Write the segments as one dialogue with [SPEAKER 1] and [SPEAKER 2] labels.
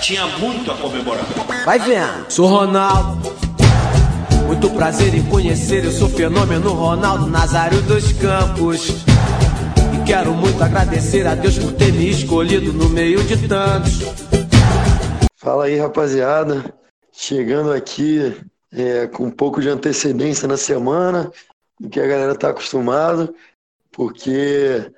[SPEAKER 1] Tinha muito a comemorar.
[SPEAKER 2] Vai vendo. Sou Ronaldo. Muito prazer em conhecer, eu sou fenômeno Ronaldo Nazário dos Campos. E quero muito agradecer a Deus por ter me escolhido no meio de tantos.
[SPEAKER 3] Fala aí, rapaziada. Chegando aqui é, com um pouco de antecedência na semana, do que a galera tá acostumado, porque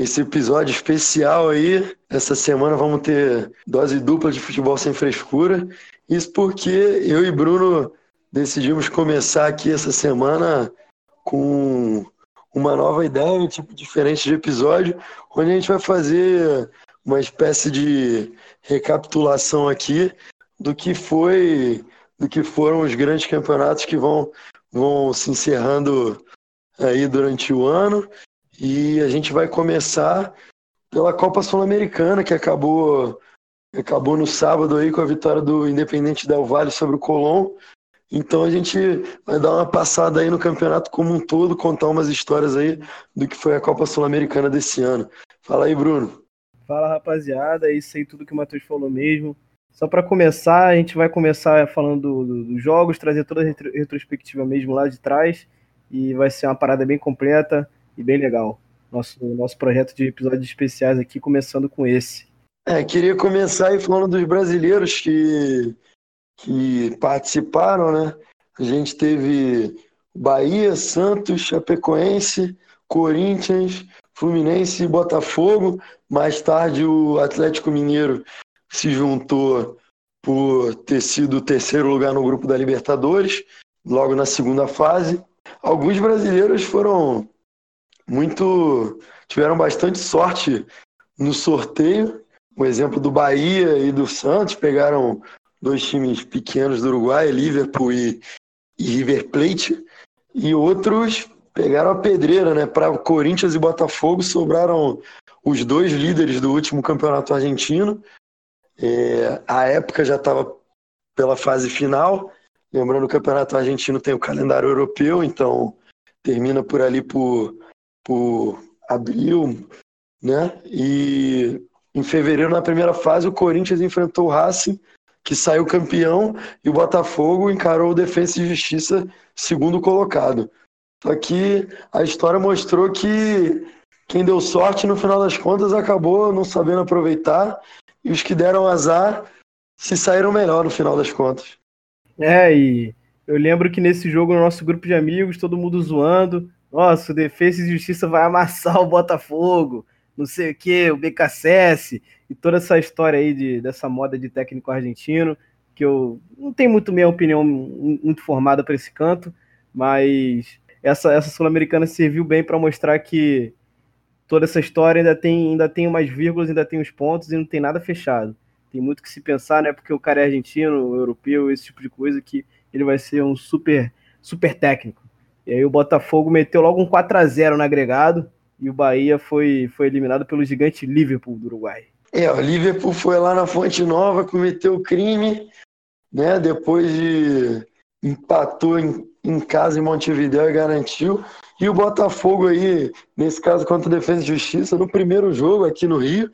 [SPEAKER 3] esse episódio especial aí, essa semana vamos ter dose dupla de futebol sem frescura. Isso porque eu e Bruno decidimos começar aqui essa semana com uma nova ideia, um tipo diferente de episódio, onde a gente vai fazer uma espécie de recapitulação aqui do que foi, do que foram os grandes campeonatos que vão, vão se encerrando aí durante o ano. E a gente vai começar pela Copa Sul-Americana, que acabou, acabou no sábado aí com a vitória do Independente Del Valle sobre o Colón. Então a gente vai dar uma passada aí no campeonato como um todo, contar umas histórias aí do que foi a Copa Sul-Americana desse ano. Fala aí, Bruno.
[SPEAKER 4] Fala, rapaziada, é isso aí tudo que o Matheus falou mesmo. Só para começar, a gente vai começar falando dos do, jogos, trazer toda a retro, retrospectiva mesmo lá de trás, e vai ser uma parada bem completa e bem legal. Nosso, nosso projeto de episódios especiais aqui, começando com esse.
[SPEAKER 3] É, queria começar aí falando dos brasileiros que que participaram, né? A gente teve Bahia, Santos, Chapecoense, Corinthians, Fluminense e Botafogo. Mais tarde o Atlético Mineiro se juntou por ter sido o terceiro lugar no grupo da Libertadores, logo na segunda fase. Alguns brasileiros foram muito tiveram bastante sorte no sorteio. O exemplo do Bahia e do Santos pegaram dois times pequenos do Uruguai, Liverpool e, e River Plate, e outros pegaram a pedreira, né? Para Corinthians e Botafogo sobraram os dois líderes do último campeonato argentino. É, a época já estava pela fase final. Lembrando, o campeonato argentino tem o calendário europeu, então termina por ali por, por abril, né? E em fevereiro, na primeira fase, o Corinthians enfrentou o Racing que saiu campeão e o Botafogo encarou o Defensa e Justiça segundo colocado. Só que a história mostrou que quem deu sorte no final das contas acabou não sabendo aproveitar e os que deram azar se saíram melhor no final das contas.
[SPEAKER 4] É, e eu lembro que nesse jogo, no nosso grupo de amigos, todo mundo zoando. Nossa, o Defesa e Justiça vai amassar o Botafogo, não sei o que, o BKSS e toda essa história aí de, dessa moda de técnico argentino, que eu não tenho muito minha opinião muito formada para esse canto, mas essa, essa Sul-Americana serviu bem para mostrar que toda essa história ainda tem, ainda tem umas vírgulas, ainda tem uns pontos e não tem nada fechado. Tem muito que se pensar, né? Porque o cara é argentino, europeu, esse tipo de coisa, que ele vai ser um super, super técnico. E aí o Botafogo meteu logo um 4 a 0 no agregado e o Bahia foi, foi eliminado pelo gigante Liverpool do Uruguai.
[SPEAKER 3] É, o Liverpool foi lá na Fonte Nova, cometeu crime, né? Depois de empatou em, em casa em Montevideo e garantiu. E o Botafogo aí, nesse caso contra a Defesa e Justiça, no primeiro jogo aqui no Rio,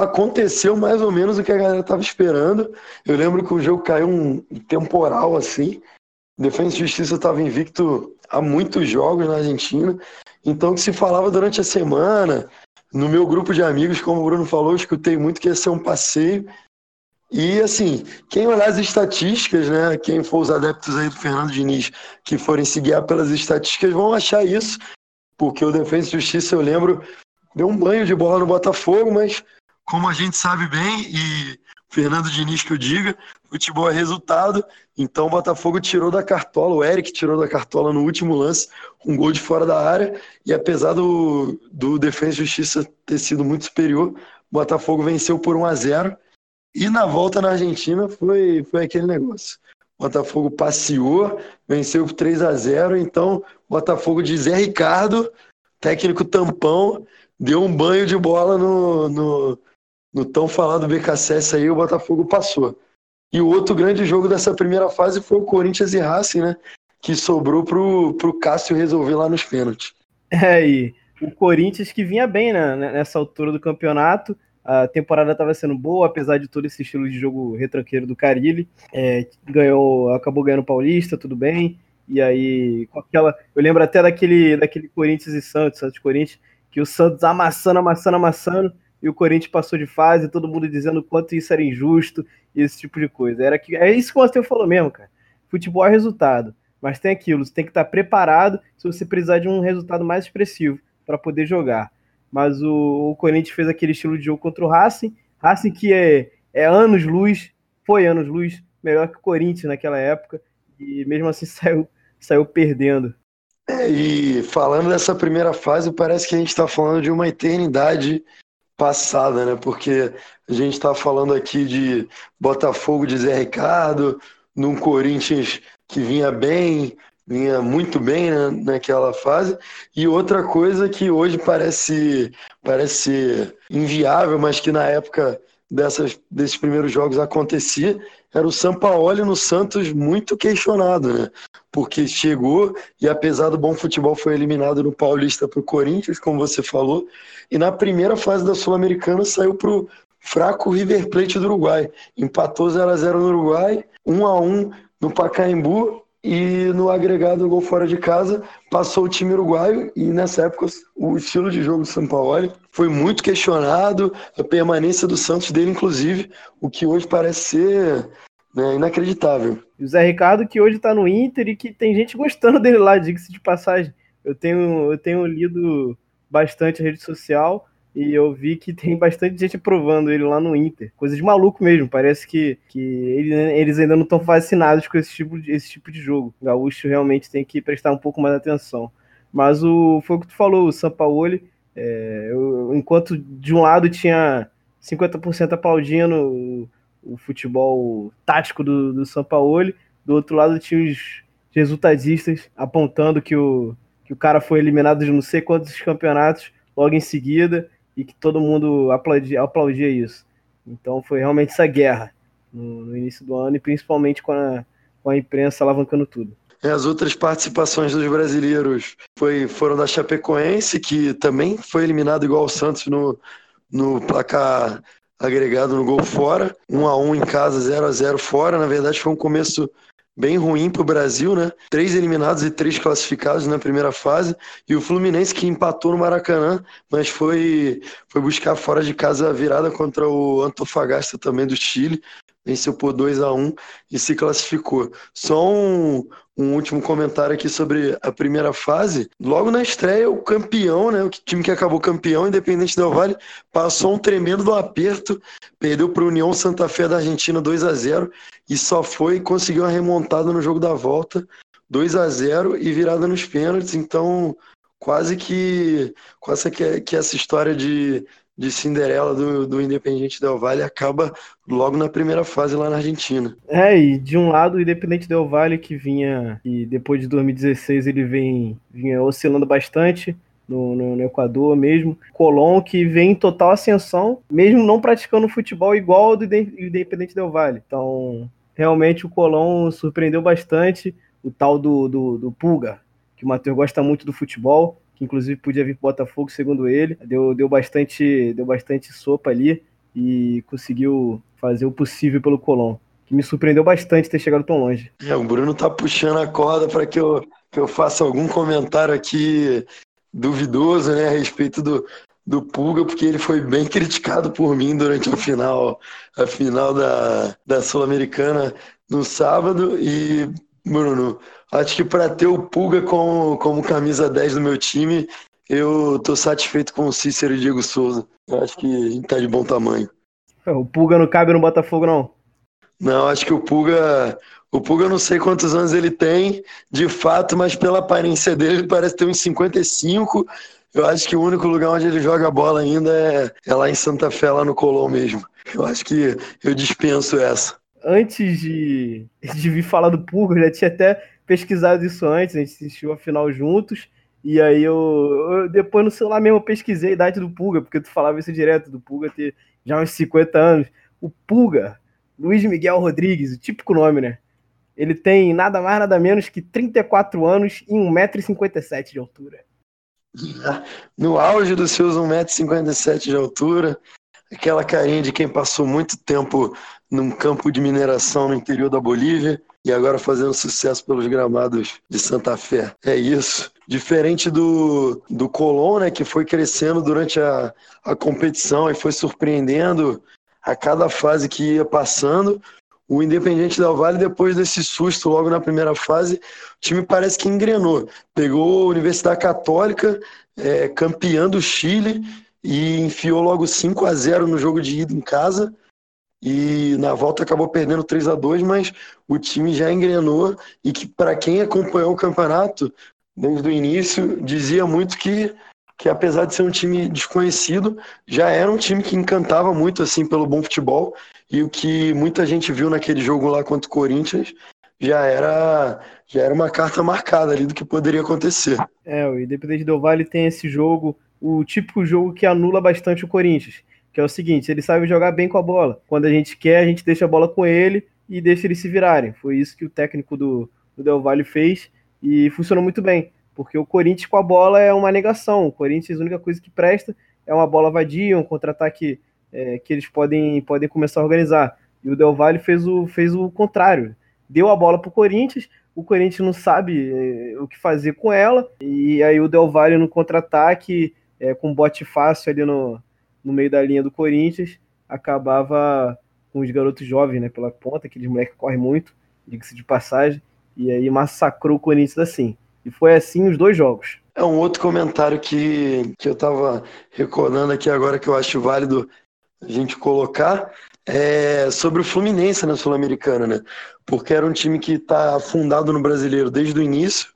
[SPEAKER 3] aconteceu mais ou menos o que a galera estava esperando. Eu lembro que o jogo caiu um temporal assim. Defesa e Justiça estava invicto há muitos jogos na Argentina. Então, que se falava durante a semana, no meu grupo de amigos, como o Bruno falou, eu escutei muito que ia ser um passeio. E assim, quem olhar as estatísticas, né? Quem for os adeptos aí do Fernando Diniz que forem se guiar pelas estatísticas, vão achar isso. Porque o Defesa e Justiça, eu lembro, deu um banho de bola no Botafogo, mas como a gente sabe bem, e Fernando Diniz que eu diga, futebol é resultado. Então o Botafogo tirou da cartola, o Eric tirou da cartola no último lance, um gol de fora da área. E apesar do, do Defesa e Justiça ter sido muito superior, o Botafogo venceu por 1 a 0 E na volta na Argentina foi, foi aquele negócio. O Botafogo passeou, venceu por 3 a 0 Então, Botafogo de Zé Ricardo, técnico tampão, deu um banho de bola no, no, no tão falado BKSS aí, o Botafogo passou. E o outro grande jogo dessa primeira fase foi o Corinthians e Racing, né? Que sobrou pro, pro Cássio resolver lá nos pênaltis.
[SPEAKER 4] É, e o Corinthians que vinha bem né, nessa altura do campeonato, a temporada estava sendo boa, apesar de todo esse estilo de jogo retranqueiro do Carilli. É, ganhou, acabou ganhando o Paulista, tudo bem. E aí, com aquela. Eu lembro até daquele, daquele Corinthians e Santos, Santos Corinthians, que o Santos amassando, amassando, amassando, e o Corinthians passou de fase, todo mundo dizendo quanto isso era injusto, e esse tipo de coisa. Era que, é isso que o Matheus falou mesmo, cara. Futebol é resultado. Mas tem aquilo, você tem que estar preparado se você precisar de um resultado mais expressivo para poder jogar. Mas o, o, Corinthians fez aquele estilo de jogo contra o Racing. Racing que é, é anos luz, foi anos luz, melhor que o Corinthians naquela época. E mesmo assim saiu, saiu perdendo.
[SPEAKER 3] É, e falando dessa primeira fase, parece que a gente está falando de uma eternidade passada, né? Porque a gente está falando aqui de Botafogo de Zé Ricardo, num Corinthians que vinha bem, vinha muito bem né, naquela fase. E outra coisa que hoje parece, parece inviável, mas que na época dessas, desses primeiros jogos acontecia, era o Sampaoli no Santos muito questionado, né? Porque chegou e apesar do bom futebol foi eliminado no Paulista para o Corinthians, como você falou, e na primeira fase da Sul-Americana saiu para o fraco River Plate do Uruguai. Empatou 0 a 0 no Uruguai, 1 a 1 no Pacaembu e no agregado gol fora de casa passou o time uruguaio e nessa época o estilo de jogo do São Paulo foi muito questionado, a permanência do Santos dele inclusive, o que hoje parece ser né, inacreditável.
[SPEAKER 4] O Zé Ricardo que hoje está no Inter e que tem gente gostando dele lá, diga-se de passagem. Eu tenho, eu tenho lido bastante a rede social e eu vi que tem bastante gente aprovando ele lá no Inter. Coisa de maluco mesmo. Parece que, que ele, eles ainda não estão fascinados com esse tipo, de, esse tipo de jogo. O Gaúcho realmente tem que prestar um pouco mais atenção. Mas o, foi o que tu falou, o Sampaoli, é, eu, enquanto de um lado tinha 50% aplaudindo o, o, futebol tático do, do Sampaoli, do outro lado tinha os resultadistas apontando que o, que o cara foi eliminado de não sei quantos campeonatos logo em seguida e que todo mundo aplaudia, aplaudia isso. Então foi realmente essa guerra no, no início do ano e principalmente com a, com a imprensa alavancando tudo.
[SPEAKER 3] É, as outras participações dos brasileiros foi, foram da Chapecoense, que também foi eliminado igual o Santos no, no placar agregado no gol fora, 1 a 1 em casa, 0 a 0 fora. Na verdade, foi um começo bem ruim para o Brasil, né? Três eliminados e três classificados na primeira fase. E o Fluminense que empatou no Maracanã, mas foi, foi buscar fora de casa a virada contra o Antofagasta também do Chile. Venceu por 2 a 1 e se classificou. Só um, um último comentário aqui sobre a primeira fase. Logo na estreia, o campeão, né, o time que acabou campeão, Independente Del Vale, passou um tremendo aperto, perdeu para o União Santa Fé da Argentina 2 a 0 e só foi conseguiu uma remontada no jogo da volta, 2 a 0 e virada nos pênaltis. Então, quase que quase que, que essa história de de Cinderela do, do Independente Del Valle acaba logo na primeira fase lá na Argentina.
[SPEAKER 4] É, e de um lado o Independente Del Valle que vinha, e depois de 2016 ele vem vinha oscilando bastante, no, no, no, Equador mesmo. Colón, que vem em total ascensão, mesmo não praticando futebol igual ao do Independente Del Valle. Então, realmente o Colón surpreendeu bastante. O tal do, do, do Pulga, que o Matheus gosta muito do futebol, que inclusive podia vir para Botafogo, segundo ele. Deu, deu, bastante, deu bastante sopa ali e conseguiu fazer o possível pelo Colón. Que me surpreendeu bastante ter chegado tão longe.
[SPEAKER 3] É, o Bruno tá puxando a corda para que eu, que eu faça algum comentário aqui duvidoso né, a respeito do, do Pulga, porque ele foi bem criticado por mim durante a final, a final da, da Sul-Americana no sábado. E, Bruno, Acho que para ter o Pulga como, como camisa 10 do meu time, eu tô satisfeito com o Cícero e Diego Souza. Eu acho que a gente tá de bom tamanho.
[SPEAKER 4] É, o Pulga não cabe no Botafogo, não?
[SPEAKER 3] Não, acho que o Pulga. O Pulga eu não sei quantos anos ele tem, de fato, mas pela aparência dele, ele parece ter uns 55. Eu acho que o único lugar onde ele joga bola ainda é, é lá em Santa Fé, lá no Colom mesmo. Eu acho que eu dispenso essa.
[SPEAKER 4] Antes de, de vir falar do Pulga, eu já tinha até pesquisado isso antes, a gente assistiu a final juntos. E aí eu, eu, depois no celular mesmo eu pesquisei a idade do Pulga, porque tu falava isso direto, do Pulga ter já uns 50 anos. O Pulga, Luiz Miguel Rodrigues, o típico nome, né? Ele tem nada mais, nada menos que 34 anos e 1,57m de altura.
[SPEAKER 3] No auge dos seus 1,57m de altura, aquela carinha de quem passou muito tempo num campo de mineração no interior da Bolívia e agora fazendo sucesso pelos gramados de Santa Fé. É isso. Diferente do, do Colón, né, que foi crescendo durante a, a competição e foi surpreendendo a cada fase que ia passando. O Independente Del Vale, depois desse susto logo na primeira fase, o time parece que engrenou. Pegou a Universidade Católica, é, campeã do Chile, e enfiou logo 5 a 0 no jogo de ida em casa. E na volta acabou perdendo 3 a 2 mas o time já engrenou e que para quem acompanhou o campeonato desde o início, dizia muito que que apesar de ser um time desconhecido, já era um time que encantava muito assim pelo bom futebol e o que muita gente viu naquele jogo lá contra o Corinthians já era já era uma carta marcada ali do que poderia acontecer.
[SPEAKER 4] É, o Independente Del Vale tem esse jogo, o típico jogo que anula bastante o Corinthians, que é o seguinte, ele sabe jogar bem com a bola. Quando a gente quer, a gente deixa a bola com ele e deixa eles se virarem. Foi isso que o técnico do, do Del Valle fez e funcionou muito bem porque o Corinthians com a bola é uma negação. O Corinthians, a única coisa que presta é uma bola vadia, um contra-ataque é, que eles podem, podem começar a organizar. E o Del Valle fez o, fez o contrário. Deu a bola para o Corinthians, o Corinthians não sabe é, o que fazer com ela, e aí o Del Valle no contra-ataque, é, com bote fácil ali no, no meio da linha do Corinthians, acabava com os garotos jovens né, pela ponta, aqueles moleques que correm muito, diga-se de passagem, e aí massacrou o Corinthians assim. E foi assim os dois jogos.
[SPEAKER 3] É um outro comentário que, que eu estava recordando aqui agora que eu acho válido a gente colocar é sobre o Fluminense na Sul-Americana, né? Porque era um time que está fundado no brasileiro desde o início,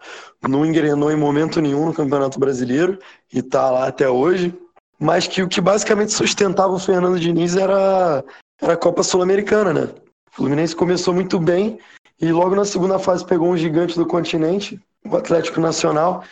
[SPEAKER 3] não engrenou em momento nenhum no Campeonato Brasileiro e está lá até hoje, mas que o que basicamente sustentava o Fernando Diniz era, era a Copa Sul-Americana, né? O Fluminense começou muito bem e logo na segunda fase pegou um gigante do continente, o Atlético Nacional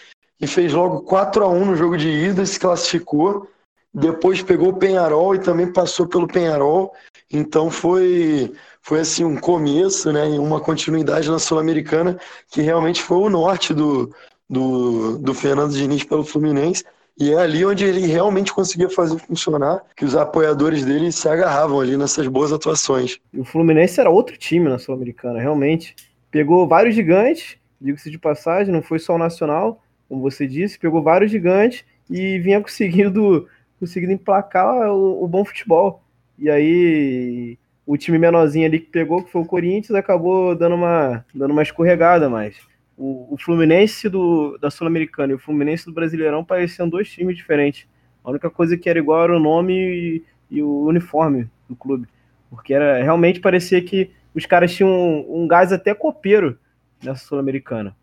[SPEAKER 3] e fez logo 4 a 1 no jogo de ida, se classificou. Depois pegou o Penharol e também passou pelo Penharol. Então foi foi assim um começo, né, uma continuidade na Sul-Americana que realmente foi o norte do, do, do Fernando Diniz pelo Fluminense. E é ali onde ele realmente conseguia fazer funcionar, que os apoiadores dele se agarravam ali nessas boas atuações.
[SPEAKER 4] O Fluminense era outro time na Sul-Americana, realmente. Pegou vários gigantes digo-se de passagem, não foi só o Nacional, como você disse, pegou vários gigantes e vinha conseguindo, conseguindo emplacar o, o bom futebol. E aí o time menorzinho ali que pegou, que foi o Corinthians, acabou dando uma, dando uma escorregada, mas o, o Fluminense do, da Sul-Americana e o Fluminense do Brasileirão pareciam dois times diferentes. A única coisa que era igual era o nome e, e o uniforme do clube. Porque era realmente parecia que os caras tinham um, um gás até copeiro nessa Sul-Americana.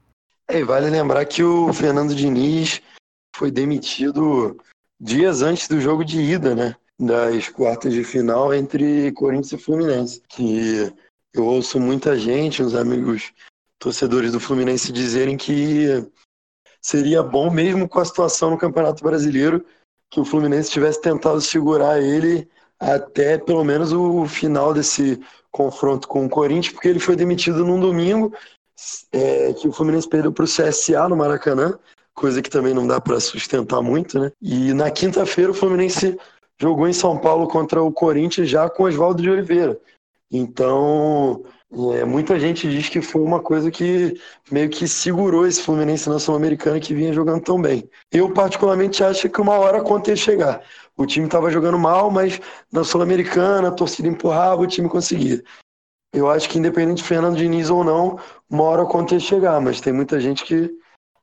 [SPEAKER 3] É, vale lembrar que o Fernando Diniz foi demitido dias antes do jogo de ida, né? Das quartas de final entre Corinthians e Fluminense. Que eu ouço muita gente, uns amigos torcedores do Fluminense dizerem que seria bom, mesmo com a situação no Campeonato Brasileiro, que o Fluminense tivesse tentado segurar ele até pelo menos o final desse confronto com o Corinthians, porque ele foi demitido num domingo é, que o Fluminense perdeu para o CSA no Maracanã, coisa que também não dá para sustentar muito, né? E na quinta-feira o Fluminense jogou em São Paulo contra o Corinthians já com Oswaldo de Oliveira. Então, é, muita gente diz que foi uma coisa que meio que segurou esse Fluminense na Sul-Americana que vinha jogando tão bem. Eu, particularmente, acho que uma hora a conta ia chegar. O time estava jogando mal, mas na Sul-Americana a torcida empurrava, o time conseguia. Eu acho que independente de Fernando Diniz ou não, uma hora a conta ia chegar, mas tem muita gente que,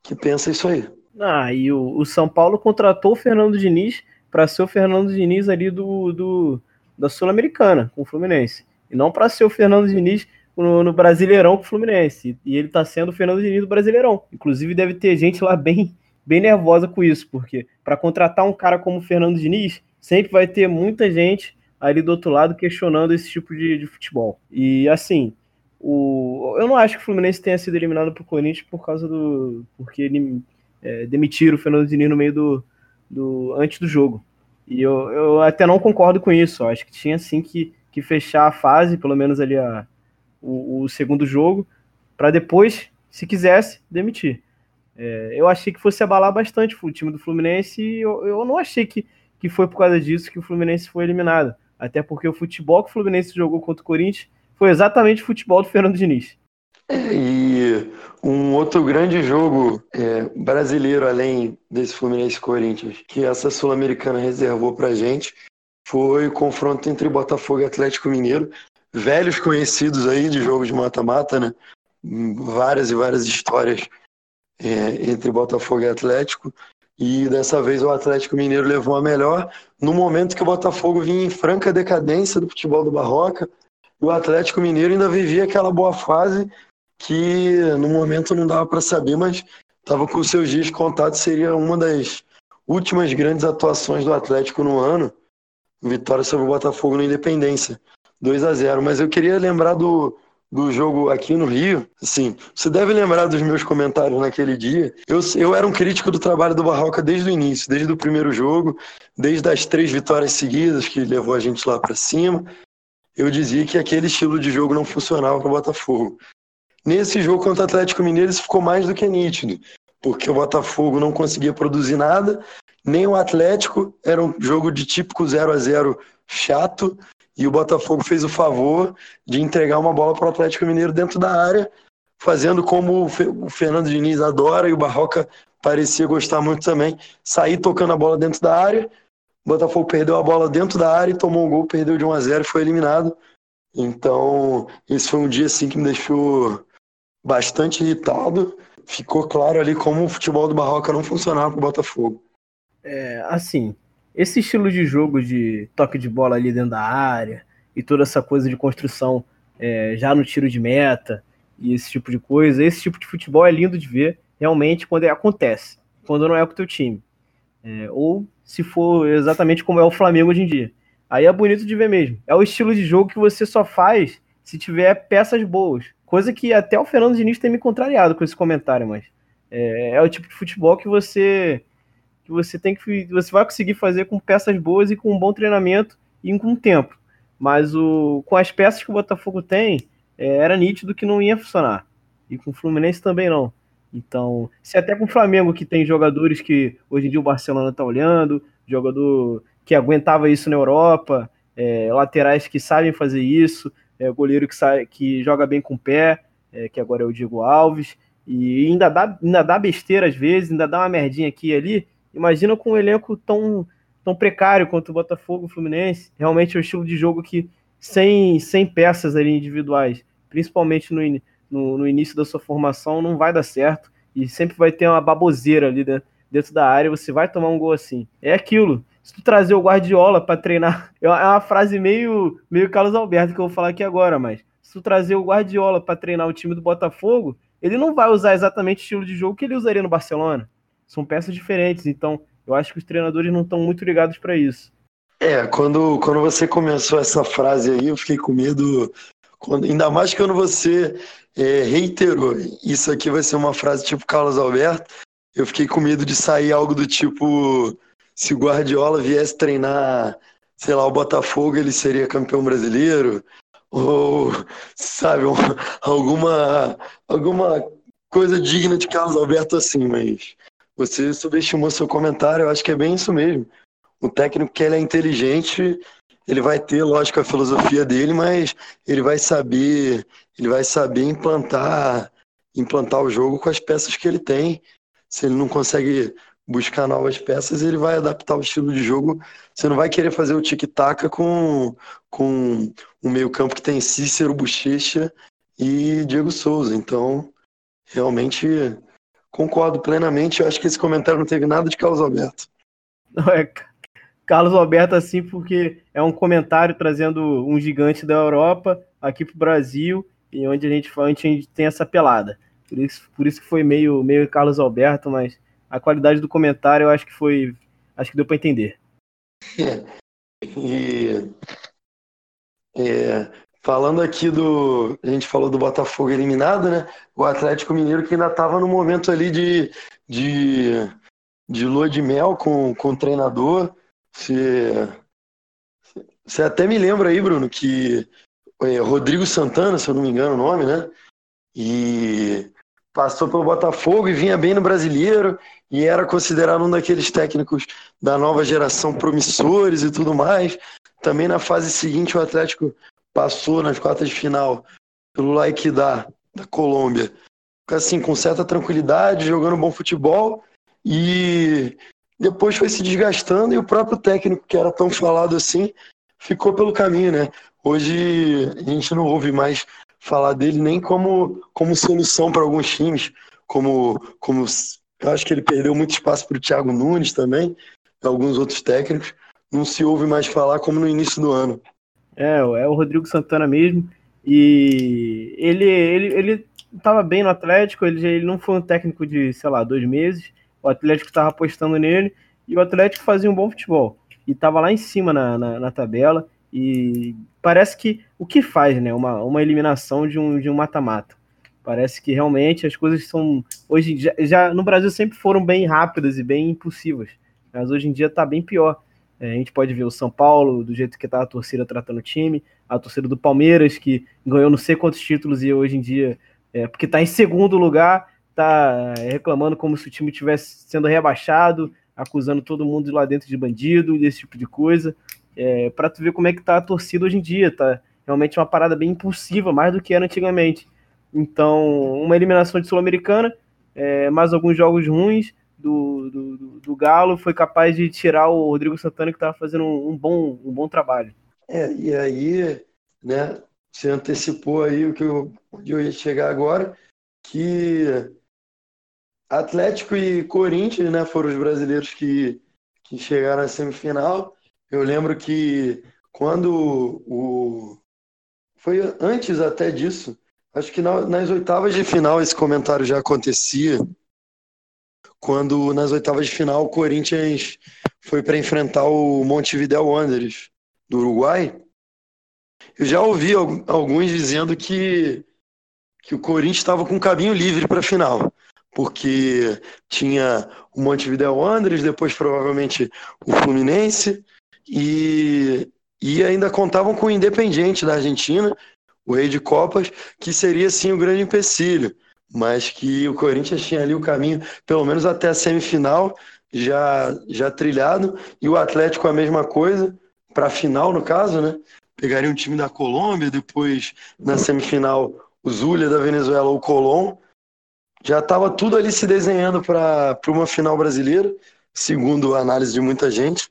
[SPEAKER 3] que pensa isso aí.
[SPEAKER 4] Ah, e o, o São Paulo contratou o Fernando Diniz para ser o Fernando Diniz ali do, do da Sul-Americana, com o Fluminense. E não para ser o Fernando Diniz no, no, Brasileirão com o Fluminense. E ele está sendo o Fernando Diniz do Brasileirão. Inclusive, deve ter gente lá bem, bem nervosa com isso, porque para contratar um cara como o Fernando Diniz, sempre vai ter muita gente ali do outro lado questionando esse tipo de, de futebol. E assim, o, eu não acho que o Fluminense tenha sido eliminado pro Corinthians por causa do. porque ele é, demitiram o Fernando Diniz no meio do, do. antes do jogo. E eu, eu até não concordo com isso. Eu acho que tinha sim que, que fechar a fase, pelo menos ali a, o, o segundo jogo, para depois, se quisesse, demitir. É, eu achei que fosse abalar bastante o time do Fluminense e eu, eu não achei que, que foi por causa disso que o Fluminense foi eliminado. Até porque o futebol que o Fluminense jogou contra o Corinthians foi exatamente o futebol do Fernando Diniz.
[SPEAKER 3] E um outro grande jogo é, brasileiro, além desse Fluminense Corinthians, que essa Sul-Americana reservou pra gente, foi o confronto entre Botafogo e Atlético Mineiro. Velhos conhecidos aí de jogo de mata-mata, né? Várias e várias histórias é, entre Botafogo e Atlético. E dessa vez o Atlético Mineiro levou a melhor no momento que o Botafogo vinha em franca decadência do futebol do Barroca. O Atlético Mineiro ainda vivia aquela boa fase que no momento não dava para saber, mas estava com seus dias contados. Seria uma das últimas grandes atuações do Atlético no ano. Vitória sobre o Botafogo na Independência, 2 a 0 Mas eu queria lembrar do, do jogo aqui no Rio, assim, você deve lembrar dos meus comentários naquele dia. Eu, eu era um crítico do trabalho do Barroca desde o início, desde o primeiro jogo, desde as três vitórias seguidas que levou a gente lá para cima. Eu dizia que aquele estilo de jogo não funcionava para o Botafogo. Nesse jogo contra o Atlético Mineiro, isso ficou mais do que nítido, porque o Botafogo não conseguia produzir nada, nem o Atlético, era um jogo de típico 0 a 0 chato, e o Botafogo fez o favor de entregar uma bola para o Atlético Mineiro dentro da área, fazendo como o Fernando Diniz adora e o Barroca parecia gostar muito também, sair tocando a bola dentro da área. O Botafogo perdeu a bola dentro da área e tomou um gol, perdeu de 1 a 0 e foi eliminado. Então, esse foi um dia assim que me deixou bastante irritado. Ficou claro ali como o futebol do Barroca não funcionava para o Botafogo.
[SPEAKER 4] É, assim, esse estilo de jogo de toque de bola ali dentro da área e toda essa coisa de construção é, já no tiro de meta e esse tipo de coisa, esse tipo de futebol é lindo de ver realmente quando é, acontece, quando não é com o teu time. É, ou se for exatamente como é o Flamengo hoje em dia. Aí é bonito de ver mesmo. É o estilo de jogo que você só faz se tiver peças boas. Coisa que até o Fernando Diniz tem me contrariado com esse comentário, mas é, é o tipo de futebol que você que você tem que você vai conseguir fazer com peças boas e com um bom treinamento e com tempo. Mas o, com as peças que o Botafogo tem, é, era nítido que não ia funcionar. E com o Fluminense também não. Então, se até com o Flamengo, que tem jogadores que hoje em dia o Barcelona está olhando, jogador que aguentava isso na Europa, é, laterais que sabem fazer isso, é, goleiro que, sai, que joga bem com o pé, é, que agora é o Diego Alves, e ainda dá, ainda dá besteira às vezes, ainda dá uma merdinha aqui e ali, Imagina com um elenco tão, tão precário quanto o Botafogo o Fluminense. Realmente é um estilo de jogo que, sem, sem peças ali individuais, principalmente no, no, no início da sua formação, não vai dar certo. E sempre vai ter uma baboseira ali dentro, dentro da área. Você vai tomar um gol assim. É aquilo. Se tu trazer o Guardiola para treinar, é uma frase meio, meio Carlos Alberto que eu vou falar aqui agora, mas se tu trazer o Guardiola para treinar o time do Botafogo, ele não vai usar exatamente o estilo de jogo que ele usaria no Barcelona são peças diferentes, então eu acho que os treinadores não estão muito ligados para isso.
[SPEAKER 3] É, quando, quando você começou essa frase aí, eu fiquei com medo, quando, ainda mais quando você é, reiterou, isso aqui vai ser uma frase tipo Carlos Alberto, eu fiquei com medo de sair algo do tipo, se o Guardiola viesse treinar, sei lá, o Botafogo, ele seria campeão brasileiro, ou, sabe, alguma, alguma coisa digna de Carlos Alberto assim, mas você subestimou seu comentário, eu acho que é bem isso mesmo. O técnico que ele é inteligente, ele vai ter, lógico, a filosofia dele, mas ele vai saber, ele vai saber implantar, implantar o jogo com as peças que ele tem. Se ele não consegue buscar novas peças, ele vai adaptar o estilo de jogo. Você não vai querer fazer o tic-tac com, com um meio-campo que tem Cícero, Bochecha e Diego Souza. Então, realmente Concordo plenamente. Eu acho que esse comentário não teve nada de Carlos Alberto.
[SPEAKER 4] Não é Carlos Alberto, assim, porque é um comentário trazendo um gigante da Europa aqui para o Brasil e onde a gente, a gente tem essa pelada. Por isso, por isso que foi meio, meio Carlos Alberto, mas a qualidade do comentário eu acho que foi. Acho que deu para entender.
[SPEAKER 3] É. E, é, Falando aqui do. A gente falou do Botafogo eliminado, né? O Atlético Mineiro que ainda estava no momento ali de, de, de lua de mel com, com o treinador. Você, você até me lembra aí, Bruno, que é, Rodrigo Santana, se eu não me engano o nome, né? E passou pelo Botafogo e vinha bem no brasileiro. e era considerado um daqueles técnicos da nova geração promissores e tudo mais. Também na fase seguinte, o Atlético passou nas quartas de final pelo Laikidá, da Colômbia, assim, com certa tranquilidade, jogando bom futebol, e depois foi se desgastando, e o próprio técnico, que era tão falado assim, ficou pelo caminho, né? Hoje a gente não ouve mais falar dele nem como, como solução para alguns times, como, como eu acho que ele perdeu muito espaço para o Thiago Nunes também, alguns outros técnicos. Não se ouve mais falar como no início do ano.
[SPEAKER 4] É, é o Rodrigo Santana mesmo. E ele, ele, ele estava bem no Atlético, ele, ele não foi um técnico de, sei lá, dois meses. O Atlético estava apostando nele e o Atlético fazia um bom futebol. E estava lá em cima na, na, na, tabela. E parece que o que faz, né? Uma, uma eliminação de um de um mata-mata. Parece que realmente as coisas são. Hoje já, já no Brasil sempre foram bem rápidas e bem impulsivas. Mas hoje em dia está bem pior. É, a gente pode ver o São Paulo, do jeito que está a torcida tratando o time, a torcida do Palmeiras, que ganhou não sei quantos títulos e hoje em dia, é, porque está em segundo lugar, está é, reclamando como se o time estivesse sendo rebaixado, acusando todo mundo de lá dentro de bandido, desse tipo de coisa. É, para tu ver como é que tá a torcida hoje em dia, tá realmente uma parada bem impulsiva, mais do que era antigamente. Então, uma eliminação de Sul-Americana, é, mais alguns jogos ruins, do, do, do, Galo foi capaz de tirar o Rodrigo Santana, que estava fazendo um, bom, um bom trabalho.
[SPEAKER 3] É, e aí, né, você antecipou aí o que eu, onde eu ia chegar agora, que Atlético e Corinthians, né, foram os brasileiros que, que chegaram à semifinal. Eu lembro que quando o. Foi antes até disso, acho que nas oitavas de final esse comentário já acontecia quando nas oitavas de final o Corinthians foi para enfrentar o Montevideo Wanderers do Uruguai. Eu já ouvi alguns dizendo que, que o Corinthians estava com o caminho livre para a final, porque tinha o Montevideo Wanderers, depois provavelmente o Fluminense, e, e ainda contavam com o Independiente da Argentina, o rei de Copas, que seria sim o grande empecilho mas que o Corinthians tinha ali o caminho, pelo menos até a semifinal, já, já trilhado, e o Atlético a mesma coisa, para a final, no caso, né? Pegaria um time da Colômbia, depois na semifinal o Zulia da Venezuela ou o Colón. Já estava tudo ali se desenhando para uma final brasileira, segundo a análise de muita gente.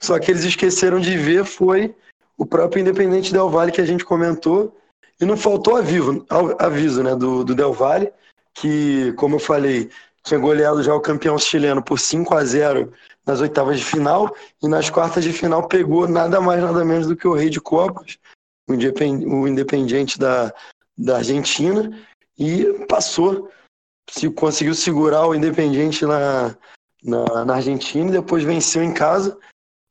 [SPEAKER 3] Só que eles esqueceram de ver foi o próprio Independente Del Valle que a gente comentou, e não faltou aviso, aviso né, do, do Del Valle, que, como eu falei, tinha goleado já o campeão chileno por 5 a 0 nas oitavas de final, e nas quartas de final pegou nada mais, nada menos do que o rei de Copas, o Independiente da, da Argentina, e passou. Se conseguiu segurar o Independiente na, na, na Argentina e depois venceu em casa.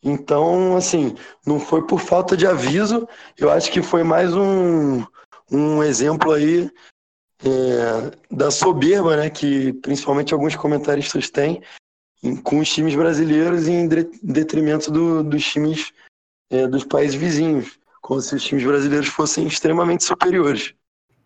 [SPEAKER 3] Então, assim, não foi por falta de aviso, eu acho que foi mais um, um exemplo aí é, da soberba, né, que principalmente alguns comentaristas têm com os times brasileiros em detrimento do, dos times é, dos países vizinhos, como se os times brasileiros fossem extremamente superiores.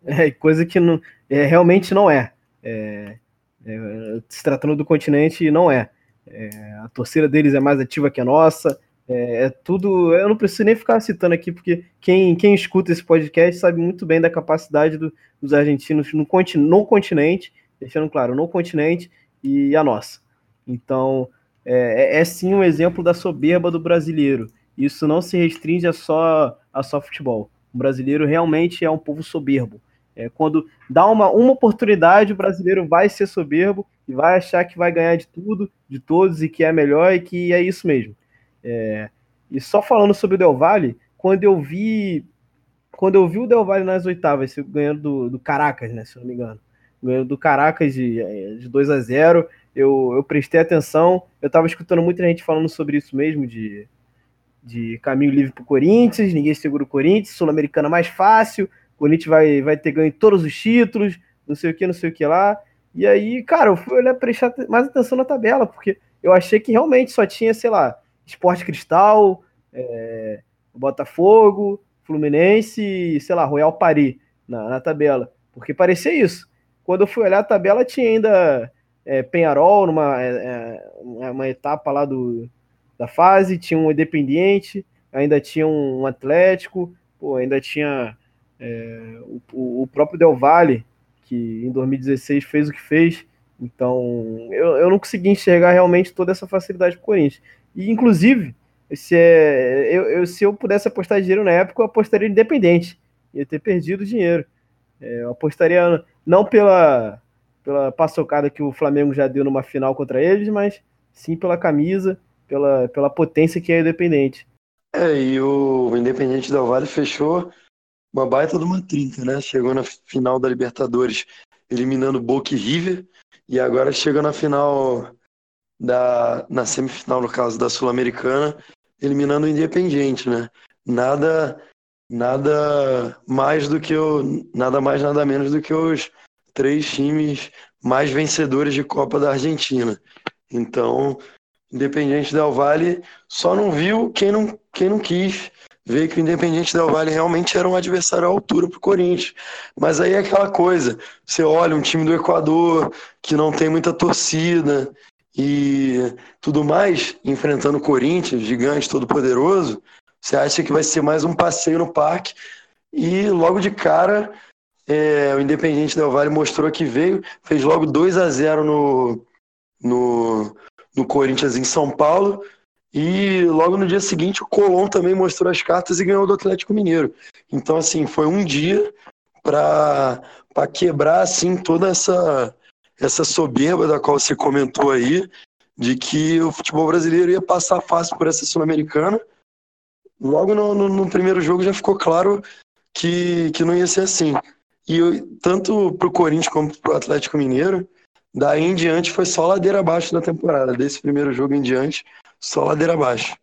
[SPEAKER 4] É, coisa que não, é, realmente não é. é. é se tratando do continente, não é. é. A torcida deles é mais ativa que a nossa, é, é, tudo. Eu não preciso nem ficar citando aqui, porque quem, quem escuta esse podcast sabe muito bem da capacidade do, dos argentinos no, no continente, deixando claro, no continente e a nossa. Então, é, é, é, sim um exemplo da soberba do brasileiro. Isso não se restringe a só, a só futebol. O brasileiro realmente é um povo soberbo. É, quando dá uma, uma oportunidade, o brasileiro vai ser soberbo e vai achar que vai ganhar de tudo, de todos, e que é melhor e que é isso mesmo. É, e só falando sobre o Del Valle, quando eu vi quando eu vi o Del Valle nas oitavas, ganhando do, do Caracas, né, se não me engano, ganhando do Caracas de, é, de 2 a 0 eu, eu prestei atenção, eu estava escutando muita gente falando sobre isso mesmo, de, de caminho livre para o Corinthians, ninguém segura o Corinthians, Sul-Americana mais fácil, o Corinthians vai, vai ter ganho todos os títulos, não sei o que, não sei o que lá. E aí, cara, eu fui olhar, prestar mais atenção na tabela, porque eu achei que realmente só tinha, sei lá, Esporte Cristal, é, Botafogo, Fluminense e, sei lá, Royal Paris na, na, tabela. Porque parecia isso. Quando eu fui olhar a tabela, tinha ainda é, Penharol, numa é, é uma etapa lá do, da fase, tinha um Independiente, ainda tinha um Atlético, pô, ainda tinha é, o, o, próprio Del Valle, que em 2016 fez o que fez. Então, eu, eu não consegui enxergar realmente toda essa facilidade para o Corinthians. E, inclusive, se, é, eu, eu, se eu pudesse apostar dinheiro na época, eu apostaria independente. Ia ter perdido dinheiro. É, eu apostaria não pela, pela paçocada que o Flamengo já deu numa final contra eles, mas sim pela camisa, pela, pela potência que é Independente.
[SPEAKER 3] É, e o Independente Del Vale fechou uma baita de uma trinca, né? Chegou na final da Libertadores eliminando Boca e River, e agora chega na final da na semifinal no caso da Sul-Americana, eliminando o Independiente, né? Nada nada mais do que o nada mais nada menos do que os três times mais vencedores de Copa da Argentina. Então, Independente Del Vale só não viu quem não, quem não quis ver que o Independente Del Vale realmente era um adversário à altura para o Corinthians. Mas aí é aquela coisa: você olha um time do Equador que não tem muita torcida e tudo mais, enfrentando o Corinthians, gigante, todo poderoso, você acha que vai ser mais um passeio no parque e logo de cara é, o Independente Del Vale mostrou que veio, fez logo 2 a 0 no, no, no Corinthians em São Paulo. E logo no dia seguinte o Colón também mostrou as cartas e ganhou do Atlético Mineiro. Então, assim, foi um dia para quebrar assim toda essa, essa soberba da qual você comentou aí, de que o futebol brasileiro ia passar fácil por essa Sul-Americana. Logo no, no, no, primeiro jogo já ficou claro que, que não ia ser assim. E eu, tanto para o Corinthians como para o Atlético Mineiro, daí em diante foi só ladeira abaixo da temporada. Desse primeiro jogo em diante, só ladeira abaixo.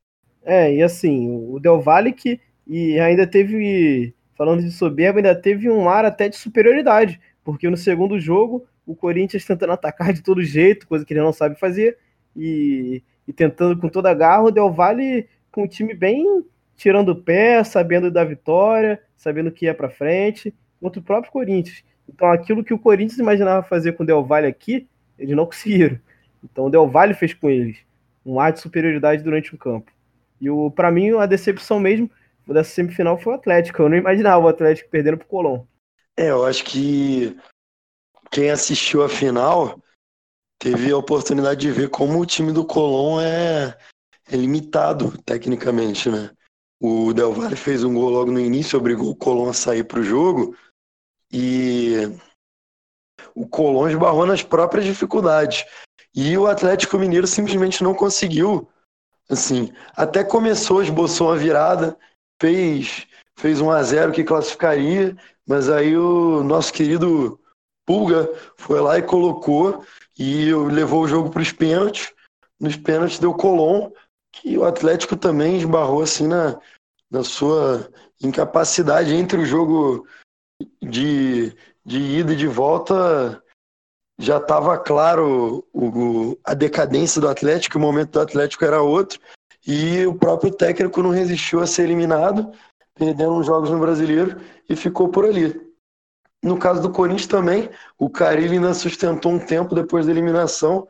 [SPEAKER 4] É, e assim, o Del Valle que e ainda teve, falando de soberba, ainda teve um ar até de superioridade, porque no segundo jogo o Corinthians tentando atacar de todo jeito, coisa que ele não sabe fazer, e, e tentando com toda a garra, o Del Valle com o time bem tirando o pé, sabendo da vitória, sabendo que ia para frente, contra o próprio Corinthians. Então, aquilo que o Corinthians imaginava fazer com o Del Valle aqui, eles não conseguiram. Então, o Del Valle fez com eles um ar de superioridade durante o campo. E para mim, a decepção mesmo dessa semifinal foi o Atlético. Eu não imaginava o Atlético perdendo pro Colón.
[SPEAKER 3] É, eu acho que quem assistiu a final teve a oportunidade de ver como o time do Colón é, é limitado tecnicamente, né? O Del Valle fez um gol logo no início, obrigou o Colón a sair para o jogo e o Colón esbarrou nas próprias dificuldades. E o Atlético Mineiro simplesmente não conseguiu. Assim, até começou, esboçou uma virada, fez, fez um a 0 que classificaria, mas aí o nosso querido Pulga foi lá e colocou e levou o jogo para os pênaltis. Nos pênaltis deu Colón, que o Atlético também esbarrou assim na, na sua incapacidade entre o jogo de, de ida e de volta. Já estava claro o, a decadência do Atlético, o momento do Atlético era outro, e o próprio técnico não resistiu a ser eliminado, perdendo uns jogos no brasileiro e ficou por ali. No caso do Corinthians também, o Carilli ainda sustentou um tempo depois da eliminação,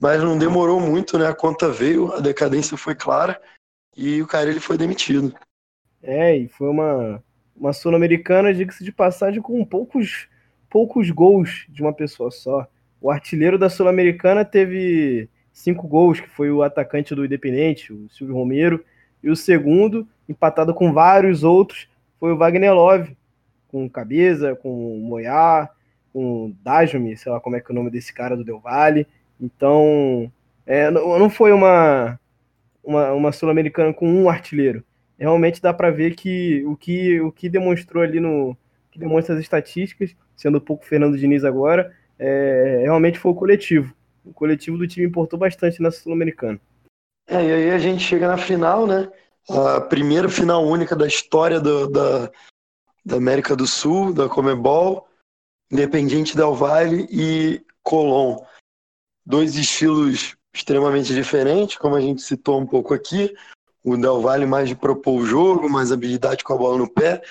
[SPEAKER 3] mas não demorou muito, né? A conta veio, a decadência foi clara e o cara ele foi demitido.
[SPEAKER 4] É, e foi uma, uma sul-americana, diga-se de passagem, com poucos, poucos gols de uma pessoa só. O artilheiro da sul-americana teve cinco gols, que foi o atacante do Independente, o Silvio Romero, e o segundo, empatado com vários outros, foi o Wagner Love, com Cabeça, com Moyá, com Dajmi, sei lá como é que é o nome desse cara do Del Valle. Então, é, não foi uma, uma, uma Sul-Americana com um artilheiro. Realmente dá para ver que o, que o que demonstrou ali no. que demonstra as estatísticas, sendo um pouco Fernando Diniz agora, é, realmente foi o coletivo. O coletivo do time importou bastante nessa Sul-Americana.
[SPEAKER 3] É, e aí a gente chega na final, né? A primeira final única da história do, da, da América do Sul, da Comebol, Independiente Del Valle e Colón dois estilos extremamente diferentes, como a gente citou um pouco aqui. O Del Valle mais de propor o jogo, mais habilidade com a bola no pé,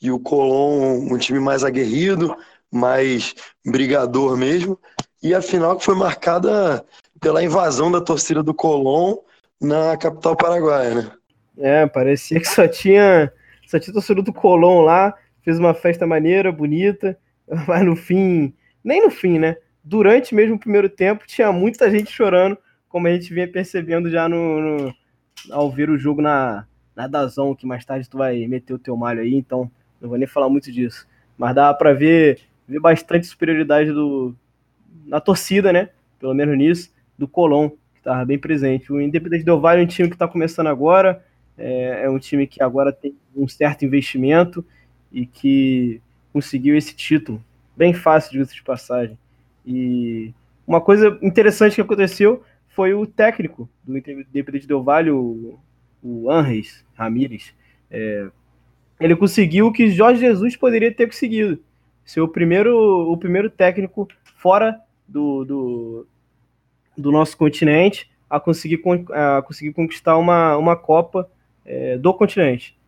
[SPEAKER 3] e o Colón um time mais aguerrido, mais brigador mesmo. e a final que foi marcada pela invasão da torcida do Colón na capital paraguaia, né?
[SPEAKER 4] É, parecia que só tinha, só tinha torcida do Colón lá, fez uma festa maneira, bonita, mas no fim, nem no fim, né? Durante mesmo o primeiro tempo, tinha muita gente chorando, como a gente vinha percebendo já no, no ao ver o jogo na, na Dazon, que mais tarde tu vai meter o teu malho aí, então não vou nem falar muito disso. Mas dá para ver, ver bastante superioridade do, na torcida, né? Pelo menos nisso, do Colón, que estava bem presente. O Independente Del Valle é um time que está começando agora, é, é, um time que agora tem um certo investimento e que conseguiu esse título. Bem fácil, diga de passagem. E uma coisa interessante que aconteceu foi o técnico do Independente Del Valle, o, o Anres Ramírez. É, ele conseguiu o que Jorge Jesus poderia ter conseguido. Ser o primeiro, o primeiro técnico fora do, do, do nosso continente a conseguir, a conseguir conquistar uma, uma Copa é, do continente.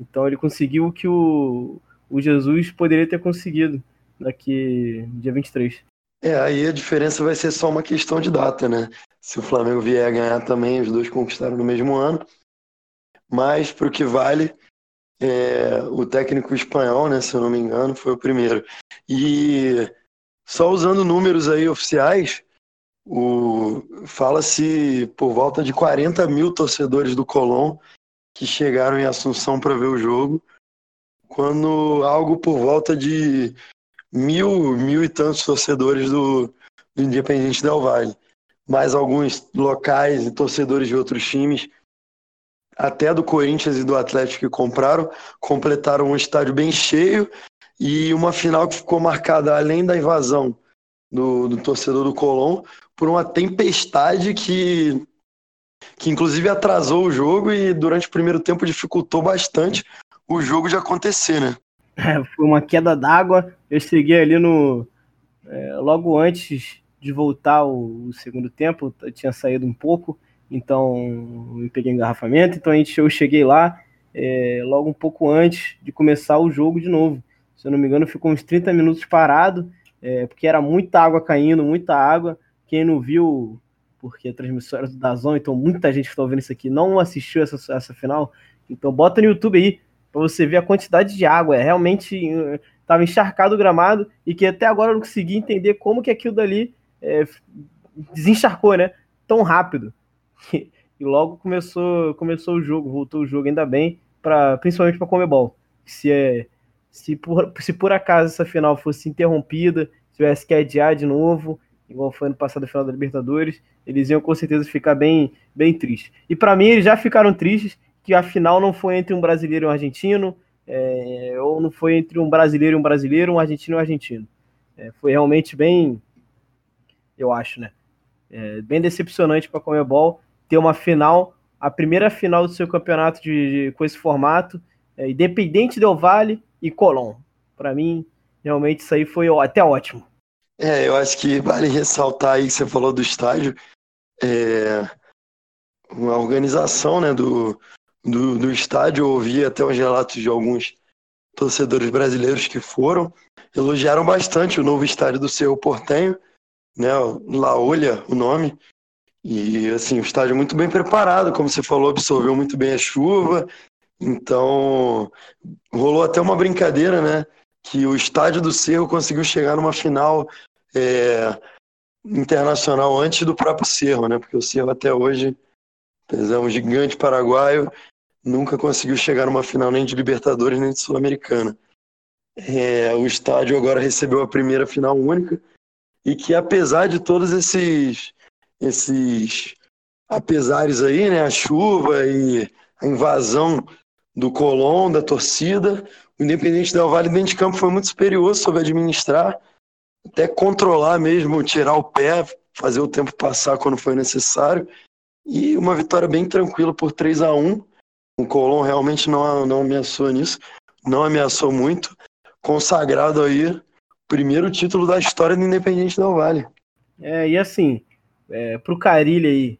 [SPEAKER 4] Então ele conseguiu o que o, o Jesus poderia ter conseguido daqui dia 23.
[SPEAKER 3] É, aí a diferença vai ser só uma questão de data, né? Se o Flamengo vier a ganhar também, os dois conquistaram no mesmo ano. Mas, para o que vale, é, o técnico espanhol, né, se eu não me engano, foi o primeiro. E só usando números aí oficiais, fala-se por volta de 40 mil torcedores do Colón que chegaram em Assunção para ver o jogo, quando algo por volta de mil, mil e tantos torcedores do, do Independente Del Valle, mais alguns locais e torcedores de outros times, até do Corinthians e do Atlético que compraram, completaram um estádio bem cheio e uma final que ficou marcada, além da invasão do, do torcedor do Colón, por uma tempestade que, que inclusive atrasou o jogo e durante o primeiro tempo dificultou bastante o jogo de acontecer, né?
[SPEAKER 4] É, foi uma queda d'água. Eu cheguei ali no. É, logo antes de voltar o, o, segundo tempo, eu tinha saído um pouco, então me peguei engarrafamento. Então a gente, eu cheguei lá é, logo um pouco antes de começar o jogo de novo. Se eu não me engano, ficou uns 30 minutos parado, é, porque era muita água caindo, muita água. Quem não viu, porque a transmissão era da Zona, então muita gente que está ouvindo isso aqui não assistiu essa, essa final. Então bota no YouTube aí, para você ver a quantidade de água. É realmente estava encharcado o gramado e que até agora eu não consegui entender como que aquilo dali é, desencharcou, né? Tão rápido. E logo começou, começou o jogo, voltou o jogo ainda bem, para principalmente para Comebol. Se é se por, se por acaso essa final fosse interrompida, tivesse que adiar de novo, igual foi ano passado final da Libertadores, eles iam com certeza ficar bem, bem tristes. E para mim eles já ficaram tristes que a final não foi entre um brasileiro e um argentino, é, ou não foi entre um brasileiro e um brasileiro, um argentino e um argentino. É, foi realmente bem, eu acho, né? É, bem decepcionante para a Comebol ter uma final, a primeira final do seu campeonato de, de com esse formato, Independente Del Vale e Colón. Para mim, realmente isso aí foi até ótimo.
[SPEAKER 3] É, eu acho que vale ressaltar aí que você falou do estádio, é, a organização né, do, do, do estádio, eu ouvi até os relatos de alguns torcedores brasileiros que foram, elogiaram bastante o novo estádio do Cerro Portenho, né, La Olha, o nome, e assim, o estádio muito bem preparado, como você falou, absorveu muito bem a chuva, então rolou até uma brincadeira, né, que o estádio do Cerro conseguiu chegar numa final é, internacional antes do próprio Cerro, né, porque o Cerro até hoje é um gigante paraguaio nunca conseguiu chegar numa final nem de Libertadores nem de Sul-Americana. É, o estádio agora recebeu a primeira final única e que apesar de todos esses esses apesares aí, né, a chuva e a invasão do Colón, da torcida, o Independente Del Vale dentro de campo foi muito superior, soube administrar, até controlar mesmo, tirar o pé, fazer o tempo passar quando foi necessário. E uma vitória bem tranquila por 3 a 1 o Colón realmente não, não ameaçou nisso, não ameaçou muito. Consagrado aí, primeiro título da história do Independente Del Vale.
[SPEAKER 4] É, e assim, é, pro Carilho aí,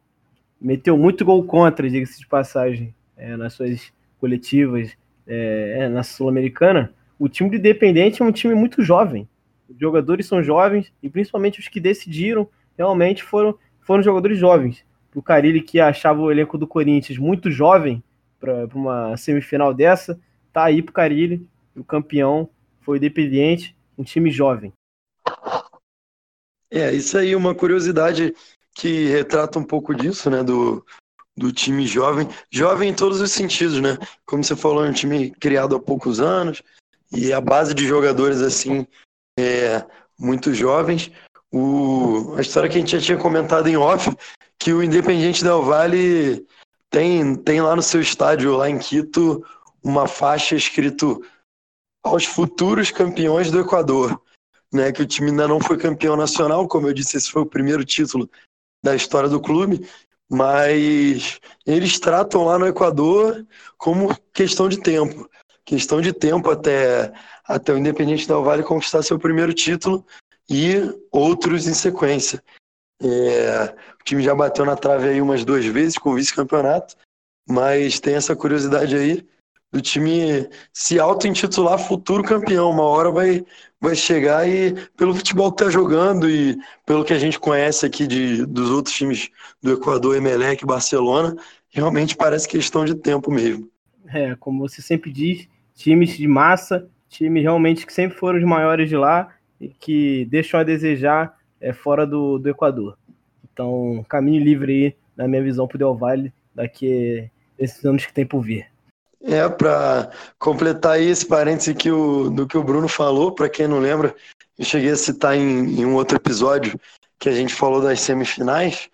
[SPEAKER 4] meteu muito gol contra, diga-se de passagem, é, nas suas coletivas é, é na Sul-Americana. O time do Independente é um time muito jovem. Os jogadores são jovens e principalmente os que decidiram realmente foram, foram jogadores jovens. O Carilli, que achava o elenco do Corinthians muito jovem para uma semifinal dessa, tá aí pro Carilli. O campeão foi o um time jovem.
[SPEAKER 3] É, isso aí, uma curiosidade que retrata um pouco disso, né? Do, do time jovem. Jovem em todos os sentidos, né? Como você falou, é um time criado há poucos anos e a base de jogadores, assim, é muito jovens. O, a história que a gente já tinha comentado em off, que o Independiente Del Valle tem, tem lá no seu estádio, lá em Quito, uma faixa escrito aos futuros campeões do Equador. Né, que o time ainda não foi campeão nacional, como eu disse, esse foi o primeiro título da história do clube, mas eles tratam lá no Equador como questão de tempo. Questão de tempo até, até o Independente Del Vale conquistar seu primeiro título e outros em sequência. É, o time já bateu na trave aí umas duas vezes com o vice-campeonato, mas tem essa curiosidade aí do time se auto-intitular futuro campeão. Uma hora vai, vai chegar e, pelo futebol que está jogando e pelo que a gente conhece aqui de, dos outros times do Equador, Emelec, Barcelona, realmente parece questão de tempo mesmo.
[SPEAKER 4] É, como você sempre diz, times de massa, times realmente que sempre foram os maiores de lá e que deixam a desejar é, fora do, do Equador. Então, caminho livre aí, na minha visão, para o Del Valle daqui esses anos que tem por vir.
[SPEAKER 3] É, para completar aí esse parêntese que o, do que o Bruno falou, para quem não lembra, eu cheguei a citar em, em um outro episódio que a gente falou das semifinais.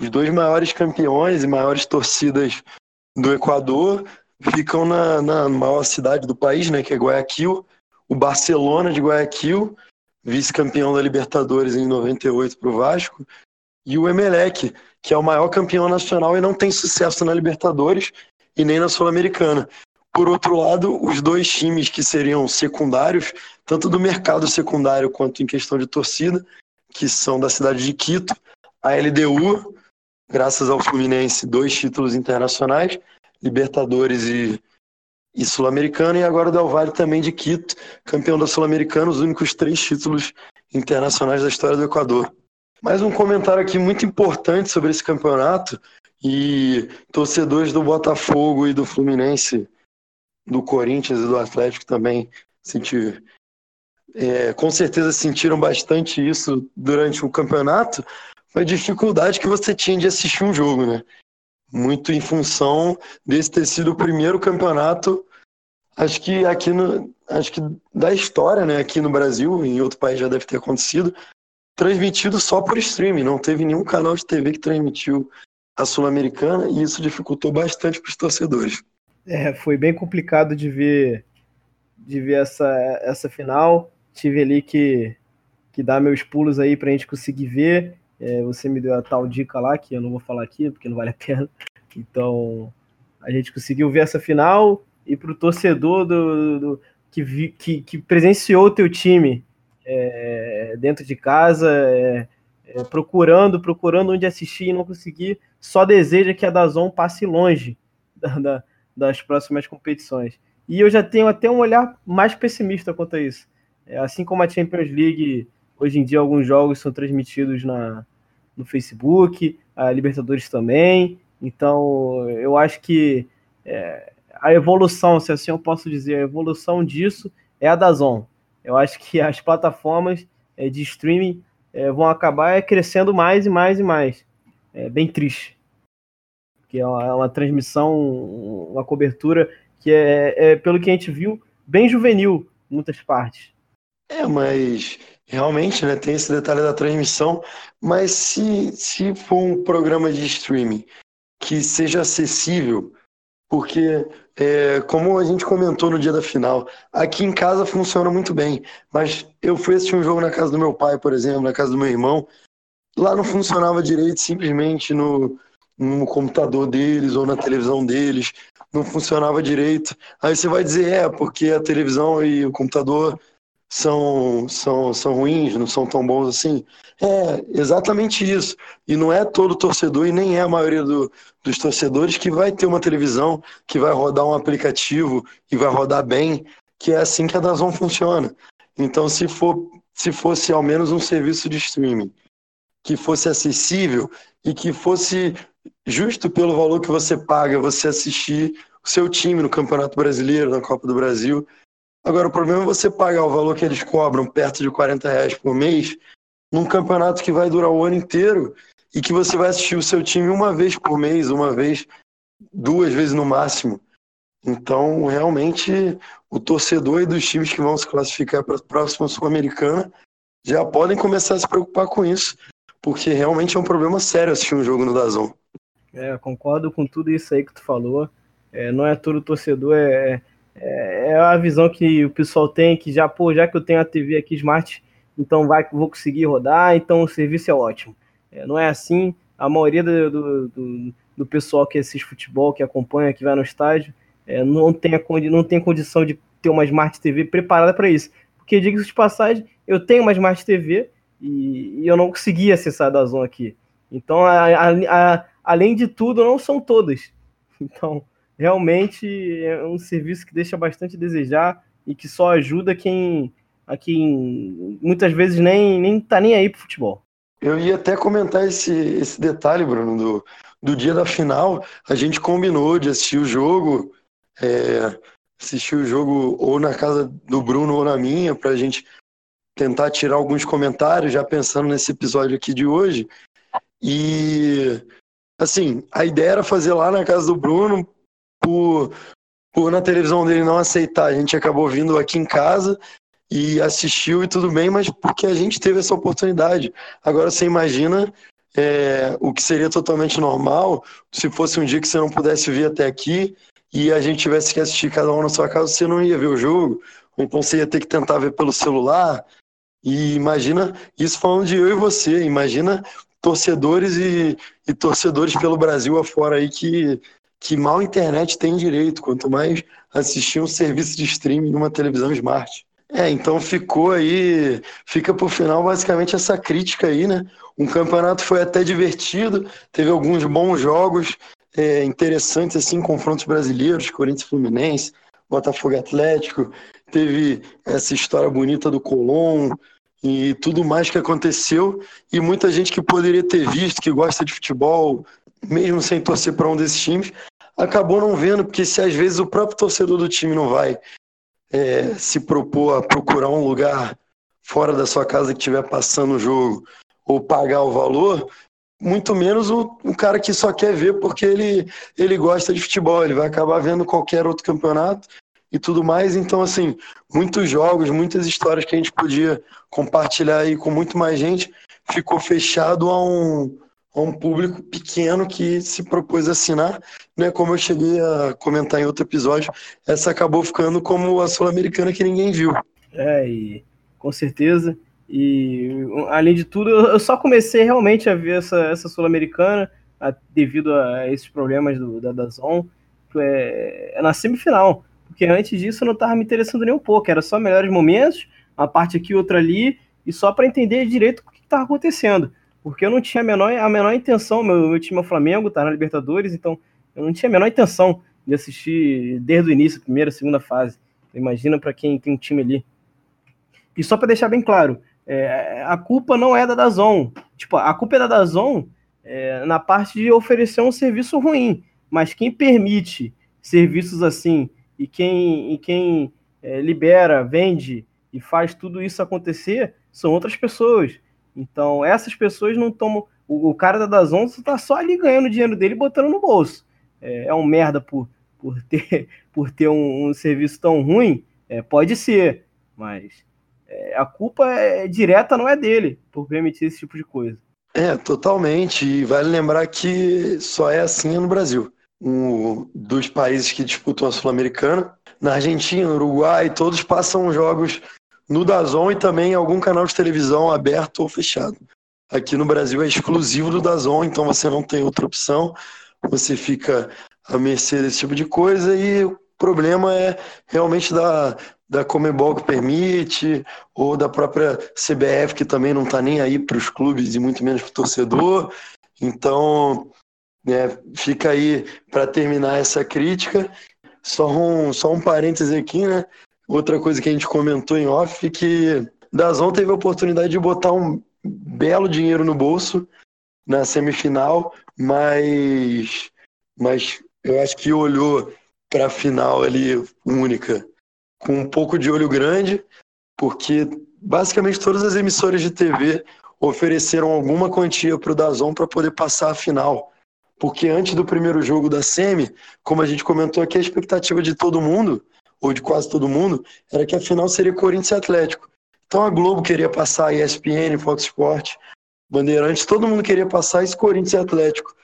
[SPEAKER 3] Os dois maiores campeões e maiores torcidas do Equador ficam na, na maior cidade do país, né, que é Guayaquil. O Barcelona de Guayaquil, vice-campeão da Libertadores em 98 para o Vasco, e o Emelec, que é o maior campeão nacional e não tem sucesso na Libertadores e nem na Sul-Americana. Por outro lado, os dois times que seriam secundários, tanto do mercado secundário quanto em questão de torcida, que são da cidade de Quito, a LDU, graças ao Fluminense, dois títulos internacionais, Libertadores e, e Sul-Americana, e agora o Del Valle também de Quito, campeão da Sul-Americana, os únicos três títulos internacionais da história do Equador. Mais um comentário aqui muito importante sobre esse campeonato e torcedores do Botafogo e do Fluminense, do Corinthians e do Atlético também sentir, é, com certeza sentiram bastante isso durante o campeonato, foi a dificuldade que você tinha de assistir um jogo, né? Muito em função desse ter sido o primeiro campeonato, acho que aqui no, acho que da história, né? Aqui no Brasil, em outro país já deve ter acontecido, transmitido só por streaming, não teve nenhum canal de TV que transmitiu a Sul-Americana e isso dificultou bastante para os torcedores.
[SPEAKER 4] É, foi bem complicado de ver de ver essa, essa final. Tive ali que, que dar meus pulos aí para a gente conseguir ver. É, você me deu a tal dica lá, que eu não vou falar aqui, porque não vale a pena. Então, a gente conseguiu ver essa final e para o torcedor do, do que, vi, que, que, presenciou o teu time é, dentro de casa, é, é, procurando, procurando onde assistir e não conseguir, só deseja que a Dazon passe longe da, da, das próximas competições. E eu já tenho até um olhar mais pessimista quanto a isso. É, assim como a Champions League, hoje em dia alguns jogos são transmitidos na, no Facebook, a Libertadores também. Então, eu acho que é, a evolução, se assim eu posso dizer, a evolução disso é a Dazon. Eu acho que as plataformas é, de streaming é, vão acabar crescendo mais e mais e mais. É bem triste. Que é uma, é uma transmissão, uma cobertura que é, é, pelo que a gente viu, bem juvenil em muitas partes.
[SPEAKER 3] É, mas realmente né, tem esse detalhe da transmissão. Mas se, se for um programa de streaming que seja acessível, porque é, como a gente comentou no dia da final, aqui em casa funciona muito bem, mas eu fui assistir um jogo na casa do meu pai, por exemplo, na casa do meu irmão, lá não funcionava direito, simplesmente no, no computador deles ou na televisão deles, não funcionava direito. Aí você vai dizer, é, porque a televisão e o computador são, são, são ruins, não são tão bons assim. É exatamente isso. E não é todo torcedor, e nem é a maioria do, dos torcedores, que vai ter uma televisão, que vai rodar um aplicativo e vai rodar bem, que é assim que a Dazon funciona. Então, se for se fosse ao menos um serviço de streaming que fosse acessível e que fosse justo pelo valor que você paga você assistir o seu time no Campeonato Brasileiro, na Copa do Brasil. Agora, o problema é você pagar o valor que eles cobram, perto de 40 reais por mês, num campeonato que vai durar o ano inteiro e que você vai assistir o seu time uma vez por mês, uma vez, duas vezes no máximo. Então, realmente, o torcedor e dos times que vão se classificar para a próxima Sul-Americana já podem começar a se preocupar com isso, porque realmente é um problema sério assistir um jogo no Dazon.
[SPEAKER 4] É, concordo com tudo isso aí que tu falou. É, não é todo torcedor, é, é, a visão que o pessoal tem, que já, pô, já que eu tenho a TV aqui Smart, então vai, vou conseguir rodar, então o serviço é ótimo. É, não é assim. A maioria do, do, do, do, pessoal que assiste futebol, que acompanha, que vai no estádio, é, não, tem a, não tem condição de ter uma Smart TV preparada para isso. Porque, diga-se de passagem, eu tenho uma Smart TV e, e eu não consegui acessar da Zona aqui. Então, a, a, além de tudo, não são todas. Então, realmente é um serviço que deixa bastante a desejar e que só ajuda quem, a quem muitas vezes nem, nem tá nem aí pro futebol.
[SPEAKER 3] Eu ia até comentar esse, esse detalhe, Bruno, do, do dia da final. A gente combinou de assistir o jogo, é, assistir o jogo ou na casa do Bruno ou na minha, para a gente tentar tirar alguns comentários, já pensando nesse episódio aqui de hoje. E, assim, a ideia era fazer lá na casa do Bruno, por, por na televisão dele não aceitar. A gente acabou vindo aqui em casa e assistiu e tudo bem, mas porque a gente teve essa oportunidade. Agora você imagina é, o que seria totalmente normal se fosse um dia que você não pudesse vir até aqui e a gente tivesse que assistir cada um na sua casa, você não ia ver o jogo, ou então você ia ter que tentar ver pelo celular. E imagina isso falando de eu e você, imagina torcedores e, e torcedores pelo Brasil afora aí que, que mal internet tem direito, quanto mais assistir um serviço de streaming numa televisão smart. É, então ficou aí, fica por final basicamente essa crítica aí, né? Um campeonato foi até divertido, teve alguns bons jogos é, interessantes, assim, confrontos brasileiros, Corinthians Fluminense, Botafogo Atlético, teve essa história bonita do Colom e tudo mais que aconteceu, e muita gente que poderia ter visto, que gosta de futebol, mesmo sem torcer para um desses times, acabou não vendo, porque se às vezes o próprio torcedor do time não vai é, se propor a procurar um lugar fora da sua casa que estiver passando o jogo ou pagar o valor, muito menos o, o, cara que só quer ver porque ele, ele gosta de futebol, ele vai acabar vendo qualquer outro campeonato e tudo mais. Então, assim, muitos jogos, muitas histórias que a gente podia compartilhar aí com muito mais gente, ficou fechado a um, a um público pequeno que se propôs a assinar, né? Como eu cheguei a comentar em outro episódio, essa acabou ficando como a sul-americana que ninguém viu.
[SPEAKER 4] É, e com certeza. E além de tudo, eu só comecei realmente a ver essa, essa sul-americana devido a esses problemas do, da Dazon é, é na semifinal. Porque antes disso eu não estava me interessando nem um pouco, era só melhores momentos, uma parte aqui, outra ali, e só para entender direito o que estava acontecendo porque eu não tinha a menor, a menor intenção, meu, meu time é o Flamengo, tá na Libertadores, então eu não tinha a menor intenção de assistir desde o início, primeira, segunda fase. Imagina para quem tem um time ali. E só para deixar bem claro, é, a culpa não é da Dazon. Tipo, a culpa é da Dazon é, na parte de oferecer um serviço ruim. Mas quem permite serviços assim e quem, e quem é, libera, vende e faz tudo isso acontecer são outras pessoas. Então, essas pessoas não tomam. O, o cara da Dazon está só ali ganhando dinheiro dele e botando no bolso. É, é um merda por, por ter, por ter um, um serviço tão ruim? É, pode ser, mas é, a culpa é direta não é dele por permitir esse tipo de coisa.
[SPEAKER 3] É, totalmente. E vale lembrar que só é assim no Brasil. Um dos países que disputam a Sul-Americana, na Argentina, Uruguai, todos passam jogos no Dazon e também em algum canal de televisão aberto ou fechado. Aqui no Brasil é exclusivo do Dazon, então você não tem outra opção, você fica à mercê desse tipo de coisa e o problema é realmente da, da Comebol que permite, ou da própria CBF que também não está nem aí para os clubes e muito menos para o torcedor. Então, né, fica aí para terminar essa crítica. Só um, só um parêntese aqui, né? Outra coisa que a gente comentou em off que Dazon teve a oportunidade de botar um belo dinheiro no bolso na semifinal, mas, mas eu acho que olhou para a final ali única com um pouco de olho grande, porque basicamente todas as emissoras de TV ofereceram alguma quantia para o Dazon para poder passar a final. Porque antes do primeiro jogo da Semi, como a gente comentou aqui, a expectativa de todo mundo, ou de quase todo mundo, era que a final seria Corinthians e Atlético. Então a Globo queria passar a ESPN, Fox Sport, Bandeirantes, todo mundo queria passar esse Corinthians e Atlético.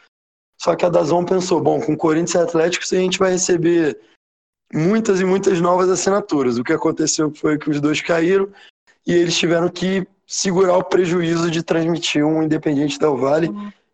[SPEAKER 3] Só que a Dazon pensou, bom, com Corinthians e Atlético a gente vai receber muitas e muitas novas assinaturas. O que aconteceu foi que os dois caíram e eles tiveram que segurar o prejuízo de transmitir um Independente Del Vale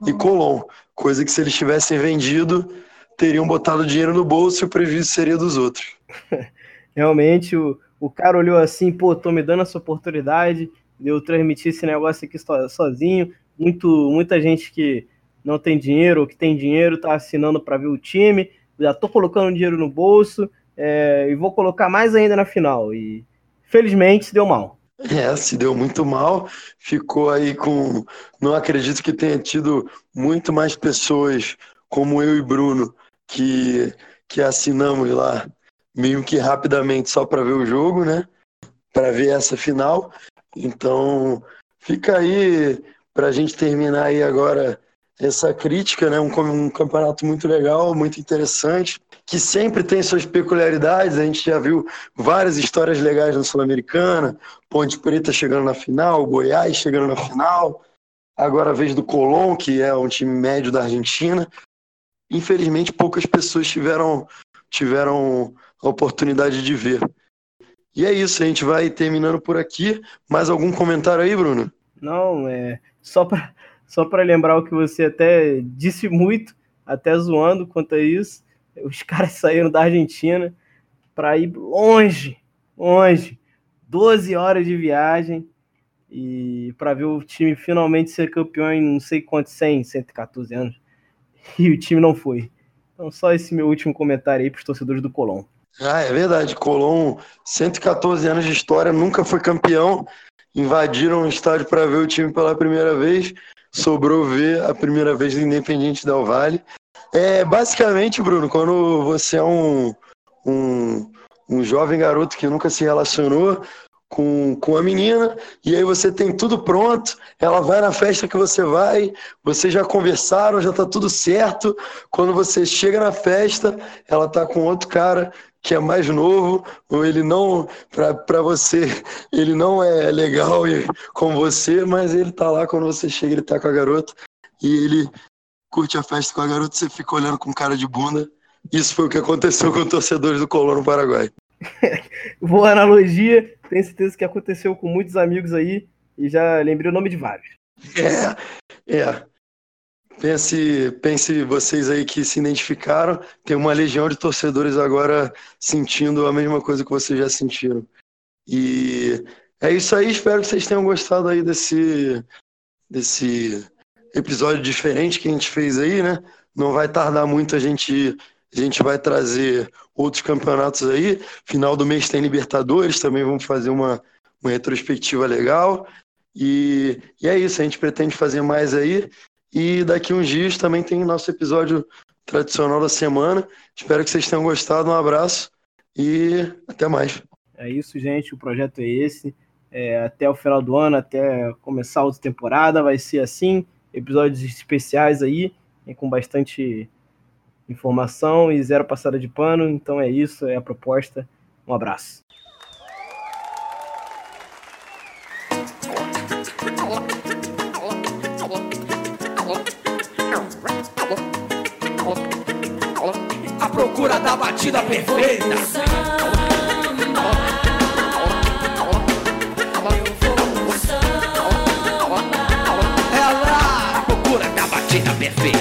[SPEAKER 3] e Colom, coisa que se eles tivessem vendido, teriam botado dinheiro no bolso e o prejuízo seria dos outros.
[SPEAKER 4] Realmente, o, o cara olhou assim, pô, tô me dando essa oportunidade de eu transmitir esse negócio aqui sozinho. Muito, muita gente que não tem dinheiro ou que tem dinheiro tá assinando para ver o time. Já tô colocando dinheiro no bolso é, e vou colocar mais ainda na final. E felizmente se deu mal.
[SPEAKER 3] É, se deu muito mal, ficou aí com. Não acredito que tenha tido muito mais pessoas como eu e Bruno que, que assinamos lá meio que rapidamente só para ver o jogo, né? Para ver essa final. Então, fica aí para a gente terminar aí agora essa crítica, né? Um, um campeonato muito legal, muito interessante que sempre tem suas peculiaridades. A gente já viu várias histórias legais na Sul-Americana, Ponte Preta chegando na final, Goiás chegando na final, agora a vez do Colón, que é um time médio da Argentina. Infelizmente, poucas pessoas tiveram, tiveram a oportunidade de ver. E é isso, a gente vai terminando por aqui. Mais algum comentário aí, Bruno?
[SPEAKER 4] Não, é só para só lembrar o que você até disse muito, até zoando quanto a isso os caras saíram da Argentina para ir longe, longe, 12 horas de viagem e para ver o time finalmente ser campeão em não sei quantos 100, 114 anos. E o time não foi. Então só esse meu último comentário aí para os torcedores do Colón.
[SPEAKER 3] Ah, é verdade. Colón, 114 anos de história, nunca foi campeão. Invadiram o estádio para ver o time pela primeira vez. Sobrou ver a primeira vez do Independiente Del Vale. É, basicamente, Bruno, quando você é um, um, um jovem garoto que nunca se relacionou com, com a menina, e aí você tem tudo pronto, ela vai na festa que você vai, vocês já conversaram, já tá tudo certo. Quando você chega na festa, ela tá com outro cara que é mais novo, ou ele não, para você, ele não é legal com você, mas ele tá lá quando você chega, ele tá com a garota, e ele curte a festa com a garota, você fica olhando com cara de bunda. Isso foi o que aconteceu com torcedores do Colón no Paraguai.
[SPEAKER 4] Boa analogia, tenho certeza que aconteceu com muitos amigos aí e já lembrei o nome de vários.
[SPEAKER 3] É, é. Pense, pense vocês aí que se identificaram, tem uma legião de torcedores agora sentindo a mesma coisa que vocês já sentiram. E é isso aí, espero que vocês tenham gostado aí desse, desse episódio diferente que a gente fez aí, né? Não vai tardar muito a gente a gente vai trazer outros campeonatos aí. Final do mês tem Libertadores, também vamos fazer uma, uma retrospectiva legal. E, e é isso, a gente pretende fazer mais aí. E daqui uns dias também tem nosso episódio tradicional da semana. Espero que vocês tenham gostado. Um abraço e até mais.
[SPEAKER 4] É isso, gente. O projeto é esse. É, até o final do ano, até começar a outra temporada, vai ser assim episódios especiais aí, com bastante informação e zero passada de pano. Então é isso, é a proposta. Um abraço. da batida perfeita.
[SPEAKER 2] Ela, a procura da batida perfeita.